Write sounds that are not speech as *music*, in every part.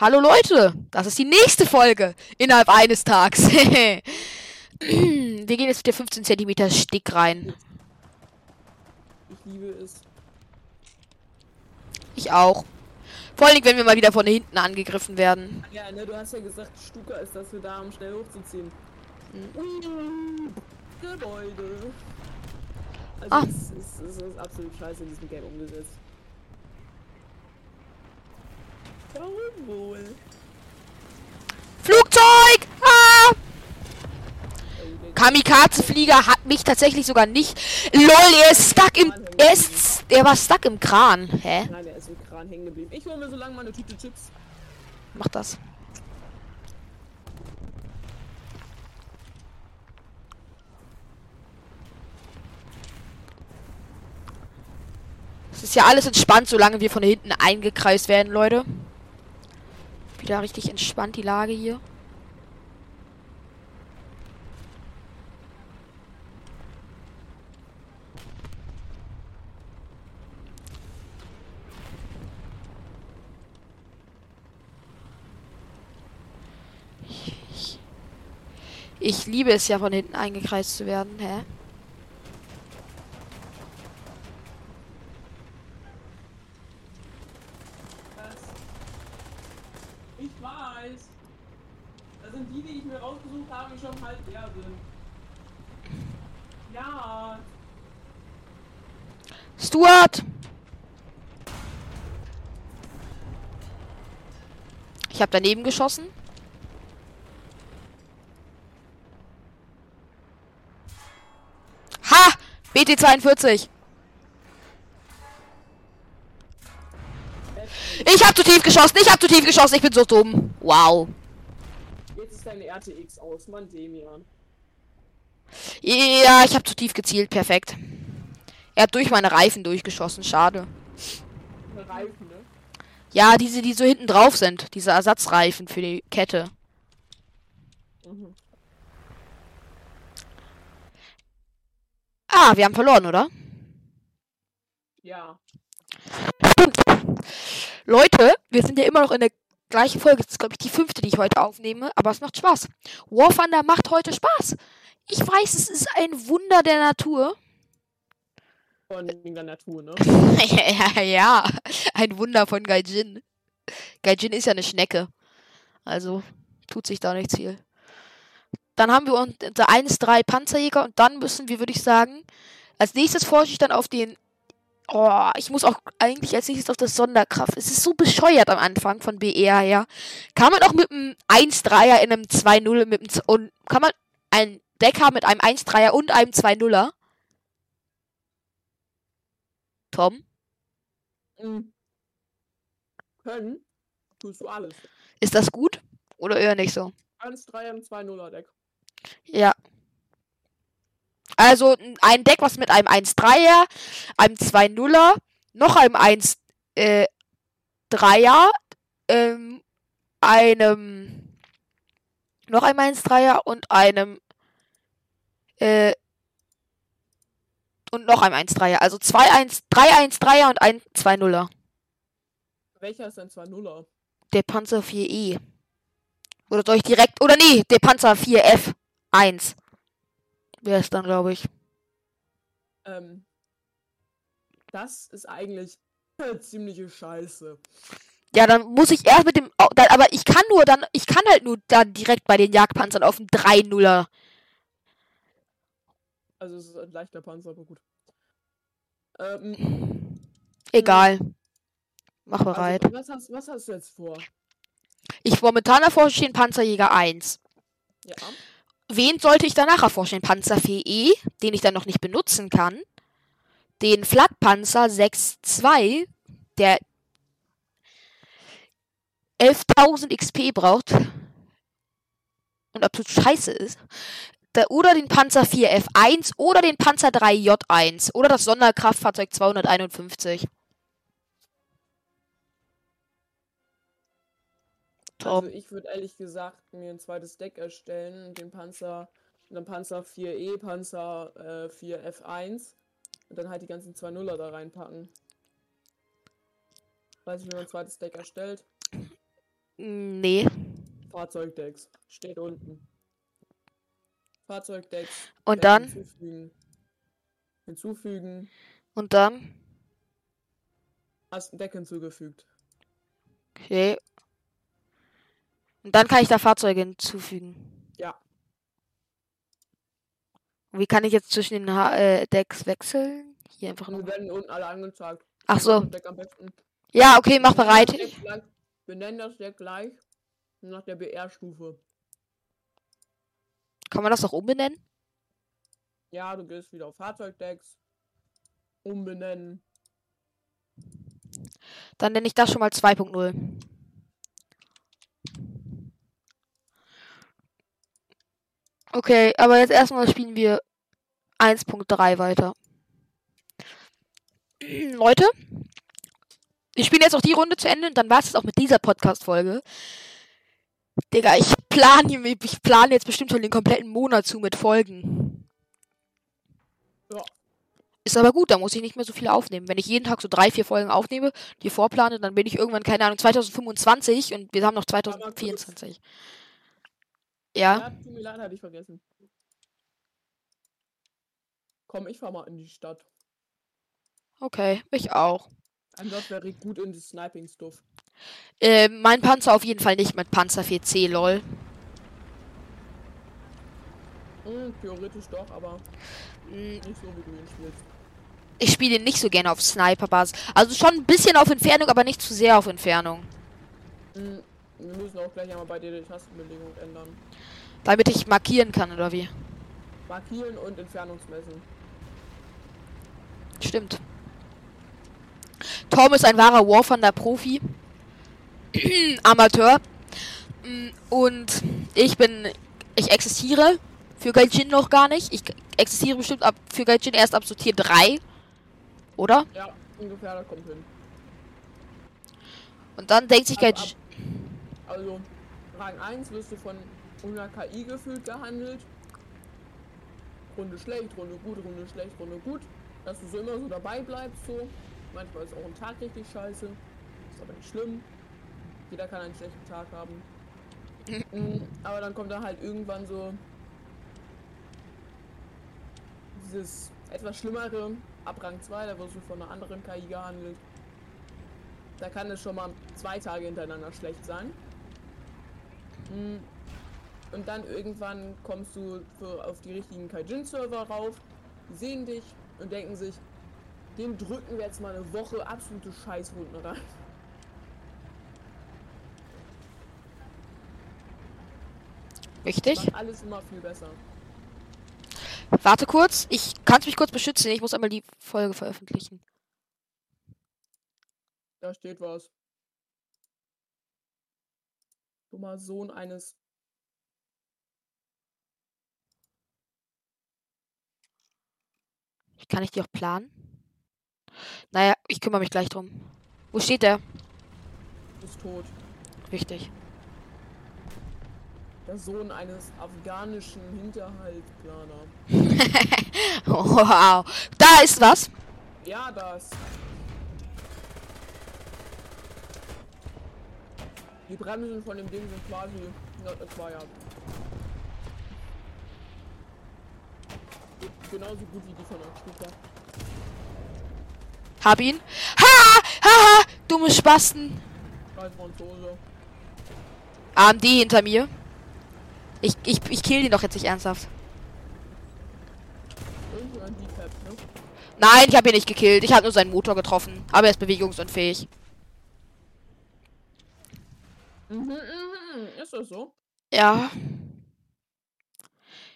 Hallo Leute, das ist die nächste Folge innerhalb eines Tags. *laughs* Wir gehen jetzt mit der 15 cm Stick rein. Ich liebe es. Ich auch. Vor allem, wenn wir mal wieder von hinten angegriffen werden. Ja, ne, du hast ja gesagt, Stuka ist dafür da, um schnell hochzuziehen. Mhm. Gebäude. Also Ah. es, ist, es ist absolut scheiße in diesem Game umgesetzt. Warum wohl? Flugzeug! Ah! Kamikaze-Flieger hat mich tatsächlich sogar nicht. LOL, er ist stuck im. Er ist. Er war stuck im Kran. Hä? Nein, der ist im Kran hängen geblieben. Ich hole mir so lange mal eine Tüte Chips. Mach das. Es ist ja alles entspannt, solange wir von hinten eingekreist werden, Leute. Wieder richtig entspannt die Lage hier. Ich liebe es ja, von hinten eingekreist zu werden, hä? Was? Ich weiß. Das sind die, die ich mir rausgesucht habe, die schon halb leer sind. Ja. Stuart! Ich habe daneben geschossen. Ha! BT42. Ich habe zu tief geschossen. Ich habe zu tief geschossen. Ich bin so dumm. Wow. Jetzt ist dein RTX aus, Mann, Demian. Ja, ich habe zu tief gezielt. Perfekt. Er hat durch meine Reifen durchgeschossen. Schade. Reifen, ne? Ja, diese, die so hinten drauf sind. Diese Ersatzreifen für die Kette. Mhm. Ah, wir haben verloren, oder? Ja. Leute, wir sind ja immer noch in der gleichen Folge. Das ist, glaube ich, die fünfte, die ich heute aufnehme. Aber es macht Spaß. War Thunder macht heute Spaß. Ich weiß, es ist ein Wunder der Natur. Von der Natur, ne? *laughs* ja, ja, ein Wunder von Gaijin. Gaijin ist ja eine Schnecke. Also tut sich da nichts viel. Dann haben wir unser 1-3 Panzerjäger und dann müssen wir, würde ich sagen, als nächstes forsche ich dann auf den. Oh, ich muss auch eigentlich als nächstes auf das Sonderkraft. Es ist so bescheuert am Anfang von BR her. Kann man auch mit einem 1-3er in einem 2-0 mit einem und kann man ein Deck haben mit einem 1-3er und einem 2-0er? Tom? Mhm. Können. Tust du alles. Ist das gut? Oder eher nicht so? 1, 3 im 2-0er Deck. Ja. Also ein Deck, was mit einem 1-3er, einem 2-0er, noch einem 1-3er, ähm, einem, noch einem 1-3er und einem, äh, und noch einem 1-3er. Also 2-1, 3-1-3er und ein 2-0er. Welcher ist ein 2-0er? Der Panzer 4E. Oder soll ich direkt. Oder nee, der Panzer 4F1. Wäre es dann, glaube ich. Ähm. Das ist eigentlich ziemliche Scheiße. Ja, dann muss ich erst mit dem. Aber ich kann nur dann. Ich kann halt nur dann direkt bei den Jagdpanzern auf dem 3-0er. Also es ist ein leichter Panzer, aber gut. Ähm, Egal. Mach bereit. also, was, hast, was hast du jetzt vor? Ich momentan erforsche den Panzerjäger 1. Ja. Wen sollte ich danach erforschen? Den Panzer 4E, den ich dann noch nicht benutzen kann. Den Flakpanzer 6.2, der 11.000 XP braucht und absolut scheiße ist. Oder den Panzer 4F1 oder den Panzer 3J1 oder das Sonderkraftfahrzeug 251. Tom. Also ich würde ehrlich gesagt mir ein zweites Deck erstellen und den Panzer, einen Panzer 4E, Panzer äh, 4F1 und dann halt die ganzen 2-0er da reinpacken. Weiß ich, wie man ein zweites Deck erstellt. Nee. Fahrzeugdecks. Steht unten. Fahrzeugdecks. Und dann? Hinzufügen. Hinzufügen. Und dann? Hast ein Deck hinzugefügt. Okay. Und dann kann ich da Fahrzeuge hinzufügen. Ja. Wie kann ich jetzt zwischen den ha äh, Decks wechseln? Hier einfach Wir nur. werden unten alle angezeigt. Ach so. Ja, okay, mach Wir bereit. Wir nennen das Deck gleich nach der BR-Stufe. Kann man das auch umbenennen? Ja, du gehst wieder auf Fahrzeugdecks. Umbenennen. Dann nenne ich das schon mal 2.0. Okay, aber jetzt erstmal spielen wir 1.3 weiter. *clears throat* Leute, wir spielen jetzt auch die Runde zu Ende und dann war es auch mit dieser Podcast-Folge. Digga, ich plane ich plane jetzt bestimmt schon den kompletten Monat zu mit Folgen. Ja. Ist aber gut, da muss ich nicht mehr so viele aufnehmen. Wenn ich jeden Tag so drei, vier Folgen aufnehme, die vorplane, dann bin ich irgendwann, keine Ahnung, 2025 und wir haben noch 2024. Ja, Ja, leid, hatte ich vergessen. Komm, ich fahr mal in die Stadt. okay, ich auch. I'm not very good in the sniping stuff. Äh, mein Panzer auf jeden Fall nicht mit Panzer 4C, lol. Hm, theoretisch doch, aber Mm, nicht so, wie du ihn spielst. Ich spiele ihn nicht so gerne auf Sniper-Basis. Also schon ein bisschen auf Entfernung, aber nicht zu sehr auf Entfernung. Hm, wir müssen auch gleich einmal bei dir die Tastenbelegung ändern. Damit ich markieren kann, oder wie? Markieren und Entfernungsmessen. Stimmt. Tom ist ein wahrer War Thunder Profi. *clears throat* Amateur. Und ich bin. Ich existiere für Gaijin noch gar nicht. Ich existiere bestimmt ab für Gaijin erst ab so Tier 3. Oder? Ja, ungefähr, das kommt hin. Und dann denkt sich Ab- Gaijin. Also, Rang 1 wirst du von einer KI gefühlt gehandelt. Runde schlecht, Runde gut, Runde schlecht, Runde gut. Dass du so immer so dabei bleibst, so. Manchmal ist auch ein Tag richtig scheiße. Ist aber nicht schlimm. Jeder kann einen schlechten Tag haben. Mm, aber dann kommt da halt irgendwann so dieses etwas schlimmere ab Rang 2, da wirst du von einer anderen KI gehandelt. Da kann es schon mal zwei Tage hintereinander schlecht sein. Mm, Und dann irgendwann kommst du für, auf die richtigen Kaijin-Server rauf, sehen dich und denken sich, dem drücken wir jetzt mal eine Woche absolute Scheißrunden rein. Richtig. Macht alles immer viel besser. Warte kurz. Ich kann mich kurz beschützen. Ich muss einmal die Folge veröffentlichen. Da steht was. Dummer Sohn eines. Kann ich die auch planen? Naja, ich kümmere mich gleich drum. Wo steht der? ist tot. Richtig. Der Sohn eines afghanischen Hinterhaltplaner. *laughs* Wow. Da ist was. Ja, das. Die Bremsen von dem Ding sind quasi not acquired. Genauso gut wie die von der Stuka. Hab ihn. Ha! Ha! Dumme Spasten. Scheiß Franzose. AMD hinter mir. Ich, ich, ich kill den doch jetzt nicht ernsthaft. Ne? Nein, ich habe ihn nicht gekillt. Ich habe nur seinen Motor getroffen. Aber er ist bewegungsunfähig. Mhm, mhm. Ist das so? Ja.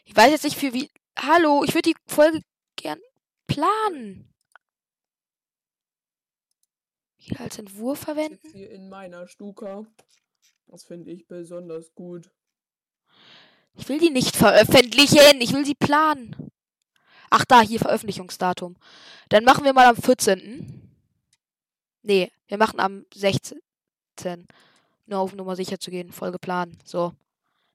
Ich weiß jetzt nicht für wie. Hallo, ich würde die Folge gern planen. Hier als Entwurf verwenden. hier in meiner Stuka. Das finde ich besonders gut. Ich will die nicht veröffentlichen. Ich will sie planen. Ach, da, hier Veröffentlichungsdatum. Dann machen wir mal am 14. Nee, wir machen am 16. Nur auf Nummer sicher zu gehen. Folge planen. So.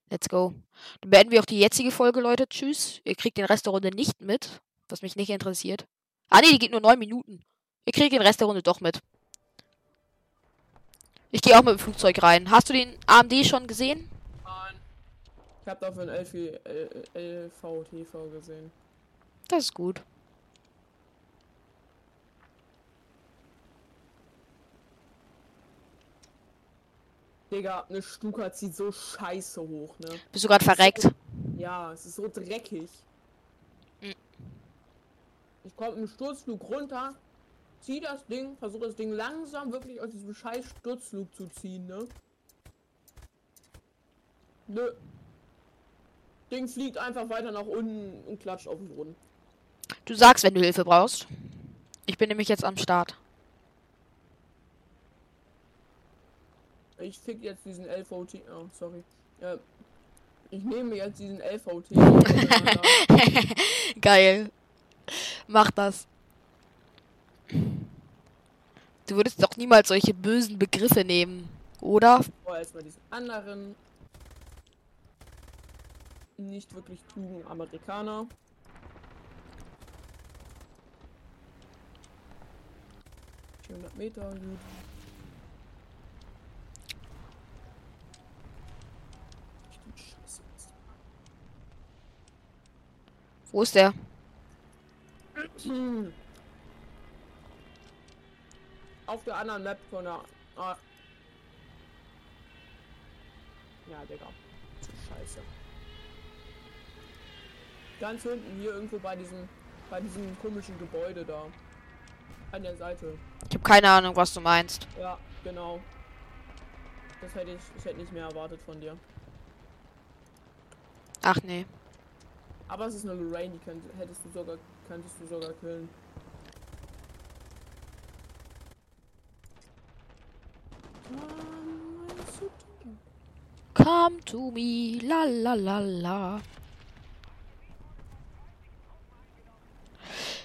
Let's go. Dann beenden wir auch die jetzige Folge, Leute. Tschüss. Ihr kriegt den Rest der Runde nicht mit. Was mich nicht interessiert. Ah, nee, die geht nur 9 Minuten. Ihr kriegt den Rest der Runde doch mit. Ich gehe auch mit dem Flugzeug rein. Hast du den AMD schon gesehen? Ich habe dafür ein LV, LVTV gesehen. Das ist gut. Digga, eine Stuka zieht so scheiße hoch, ne? Bist du gerade verreckt? Ja, es ist so dreckig. Mhm. Ich komme im Sturzflug runter, zieh das Ding, versuche das Ding langsam wirklich aus diesem scheiß Sturzflug zu ziehen, ne? Nö. Ding fliegt einfach weiter nach unten und klatscht auf den Boden. Du sagst, wenn du Hilfe brauchst. Ich bin nämlich jetzt am Start. Ich fick jetzt diesen LVT. Oh, sorry. Äh, ich nehme jetzt diesen LVT. *laughs* *laughs* Geil. Mach das. Du würdest doch niemals solche bösen Begriffe nehmen, oder? Vorher erstmal diesen anderen. Nicht wirklich klugen Amerikaner. Meter, gut. Wo ist der? Auf der anderen Map von der. Ah. Ja, Digga. Scheiße. Ganz hinten hier irgendwo bei diesem bei diesem komischen Gebäude da. An der Seite. Ich habe keine Ahnung, was du meinst. Ja, genau. Das hätte ich, ich hätte nicht mehr erwartet von dir. Ach nee. Aber es ist eine Lorraine, die könnt, hättest du sogar, könntest du sogar killen. Come to me, la la la la.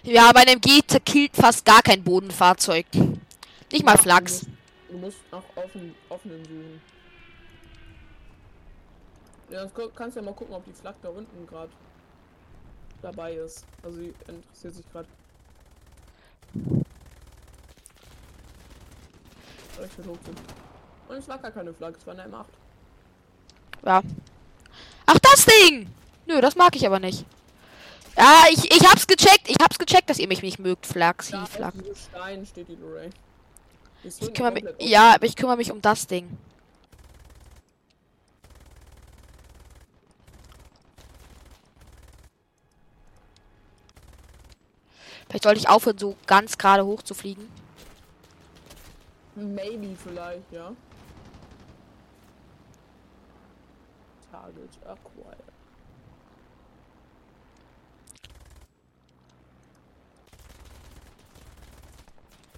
Ja, bei einem G killt fast gar kein Bodenfahrzeug. Nicht mal Flachs. Du musst nach offen, offenen suchen. Ja, sonst gu- kannst du ja mal gucken, ob die Flak da unten gerade dabei ist. Also sie interessiert sich gerade. Ich will hochziehen. Und es war gar keine Flak, es war eine M8. Ja. Ach, das Ding! Nö, das mag ich aber nicht. Ja, ich, ich hab's gecheckt. Ich hab's gecheckt, dass ihr mich nicht mögt, Flaxi, Da Flax. Stein steht die ist Ich kümmere mich. Ja, ich kümmere mich um das Ding. Vielleicht sollte ich aufhören, so ganz gerade hoch zu fliegen. Maybe vielleicht, ja. Target acquired.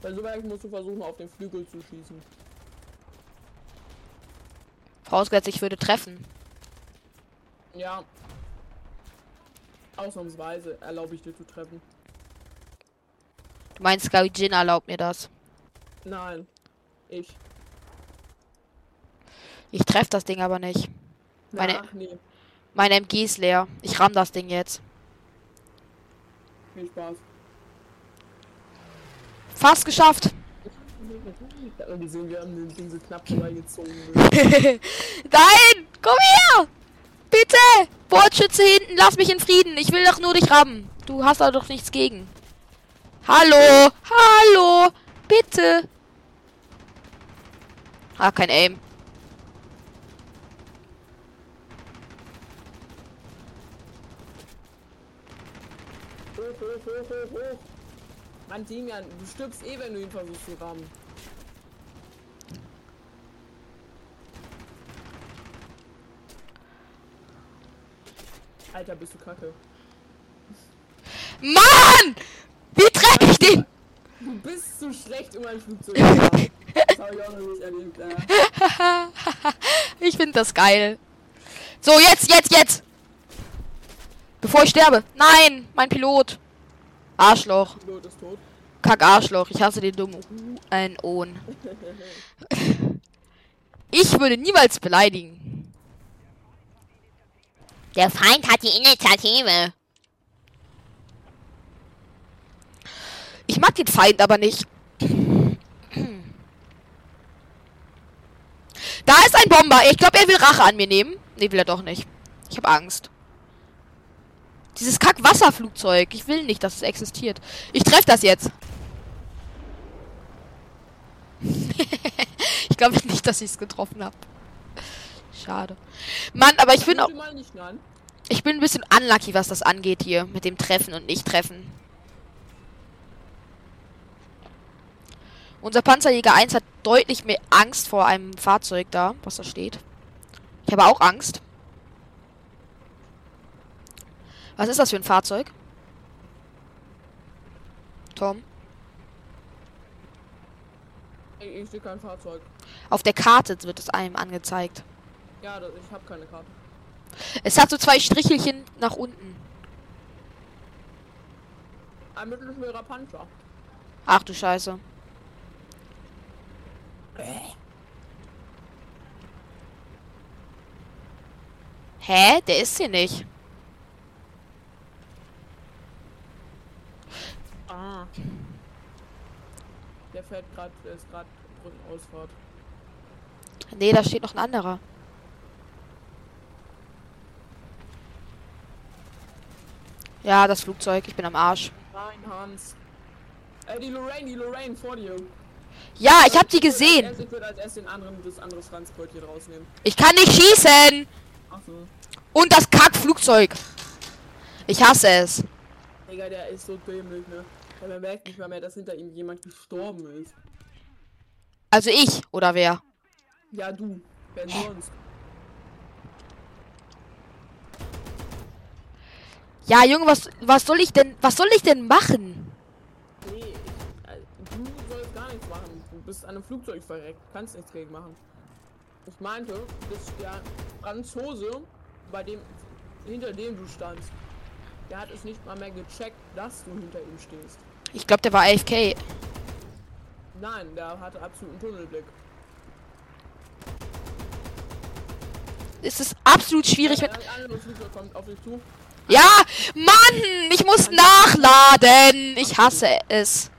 Bei so weit musst du versuchen, auf den Flügel zu schießen. Vorausgesetzt, ich würde treffen. Ja. Ausnahmsweise erlaube ich dir zu treffen. Du meinst, Sky Jin erlaubt mir das. Nein. Ich. Ich treffe das Ding aber nicht. Meine- Ach nee. Mein MG ist leer. Ich ramm das Ding jetzt. Viel Spaß. Fast geschafft. *laughs* Ich hab noch gesehen, wir haben den Ding so knapp vorbeigezogen. *laughs* Nein! Komm her! Bitte! Bordschütze hinten, lass mich in Frieden. Ich will doch nur dich rammen. Du hast da doch nichts gegen. Hallo! Hallo! Bitte! Ah, kein Aim. Hoch, hoch, hoch, hoch, hoch. Mann, Dimian, du stirbst eh, wenn du ihn versuchst zu rammen. Alter, bist du kacke. Mann! Wie treffe ich den? Du bist zu schlecht, um ein Flugzeug zu haben. *laughs* Das habe ich auch noch nicht erlebt. Ja. *laughs* Ich finde das geil. So, jetzt, jetzt, jetzt! Bevor ich sterbe. Nein, mein Pilot. Arschloch. Kack Arschloch. Ich hasse den dummen ein Ohn. *laughs* Ich würde niemals beleidigen. Der Feind hat die Initiative. Ich mag den Feind aber nicht. ist ein Bomber. Ich glaube, er will Rache an mir nehmen. Nee, will er doch nicht. Ich habe Angst. Dieses Kack-Wasserflugzeug. Ich will nicht, dass es existiert. Ich treffe das jetzt. *laughs* ich glaube nicht, dass ich es getroffen habe. Schade. Mann, aber ich bin auch. Ich bin ein bisschen unlucky, was das angeht hier. Mit dem Treffen und Nicht-Treffen. Unser Panzerjäger 1 hat deutlich mehr Angst vor einem Fahrzeug da, was da steht. Ich habe auch Angst. Was ist das für ein Fahrzeug? Tom? Ich, sehe kein Fahrzeug. Auf der Karte wird es einem angezeigt. Ja, das, ich habe keine Karte. Es hat so zwei Strichelchen nach unten. Ein mittelschwerer Panzer. Ach du Scheiße. Hä? Der ist hier nicht. Der fährt gerade, der ist gerade Brückenausfahrt. Nee, da steht noch ein anderer. Ja, das Flugzeug. Ich bin am Arsch. Nein, Hans. Äh, die Lorraine, die Lorraine vor dir. Ja, ich hab die gesehen. Ich würde als erst den anderen, das andere Transport hier rausnehmen. Ich kann nicht schießen. Ach so. Und das Kackflugzeug. Ich hasse es. Digga, der ist so dämlich, ne? Ja, man merkt nicht mal mehr, dass hinter ihm jemand gestorben ist. Also ich, oder wer? Ja, du. Wer sonst? Ja, Junge, was, was soll ich denn, was soll ich denn machen? Nee, ich, äh, du sollst gar nichts machen. Du bist an einem Flugzeug verreckt. Kannst nichts gegen machen. Ich meinte, du bist der Franzose, bei dem, hinter dem du standst. Der hat es nicht mal mehr gecheckt, dass du hinter ihm stehst. Ich glaube, der war AFK. Nein, der hatte absoluten Tunnelblick. Es ist absolut schwierig. Ja, ja, Mann, ich muss nachladen. Ich hasse es.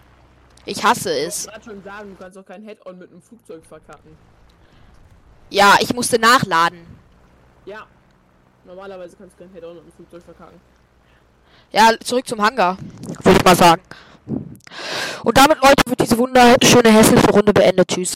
Ich hasse es. Ich schon sagen, du kannst doch kein Head-On mit einem Flugzeug verkacken. Ja, ich musste nachladen. Ja. Normalerweise kannst du kein Head-On mit einem Flugzeug verkacken. Ja, zurück zum Hangar. Würde ich mal sagen. Und damit, Leute, wird diese wunderschöne hässliche Runde beendet. Tschüss.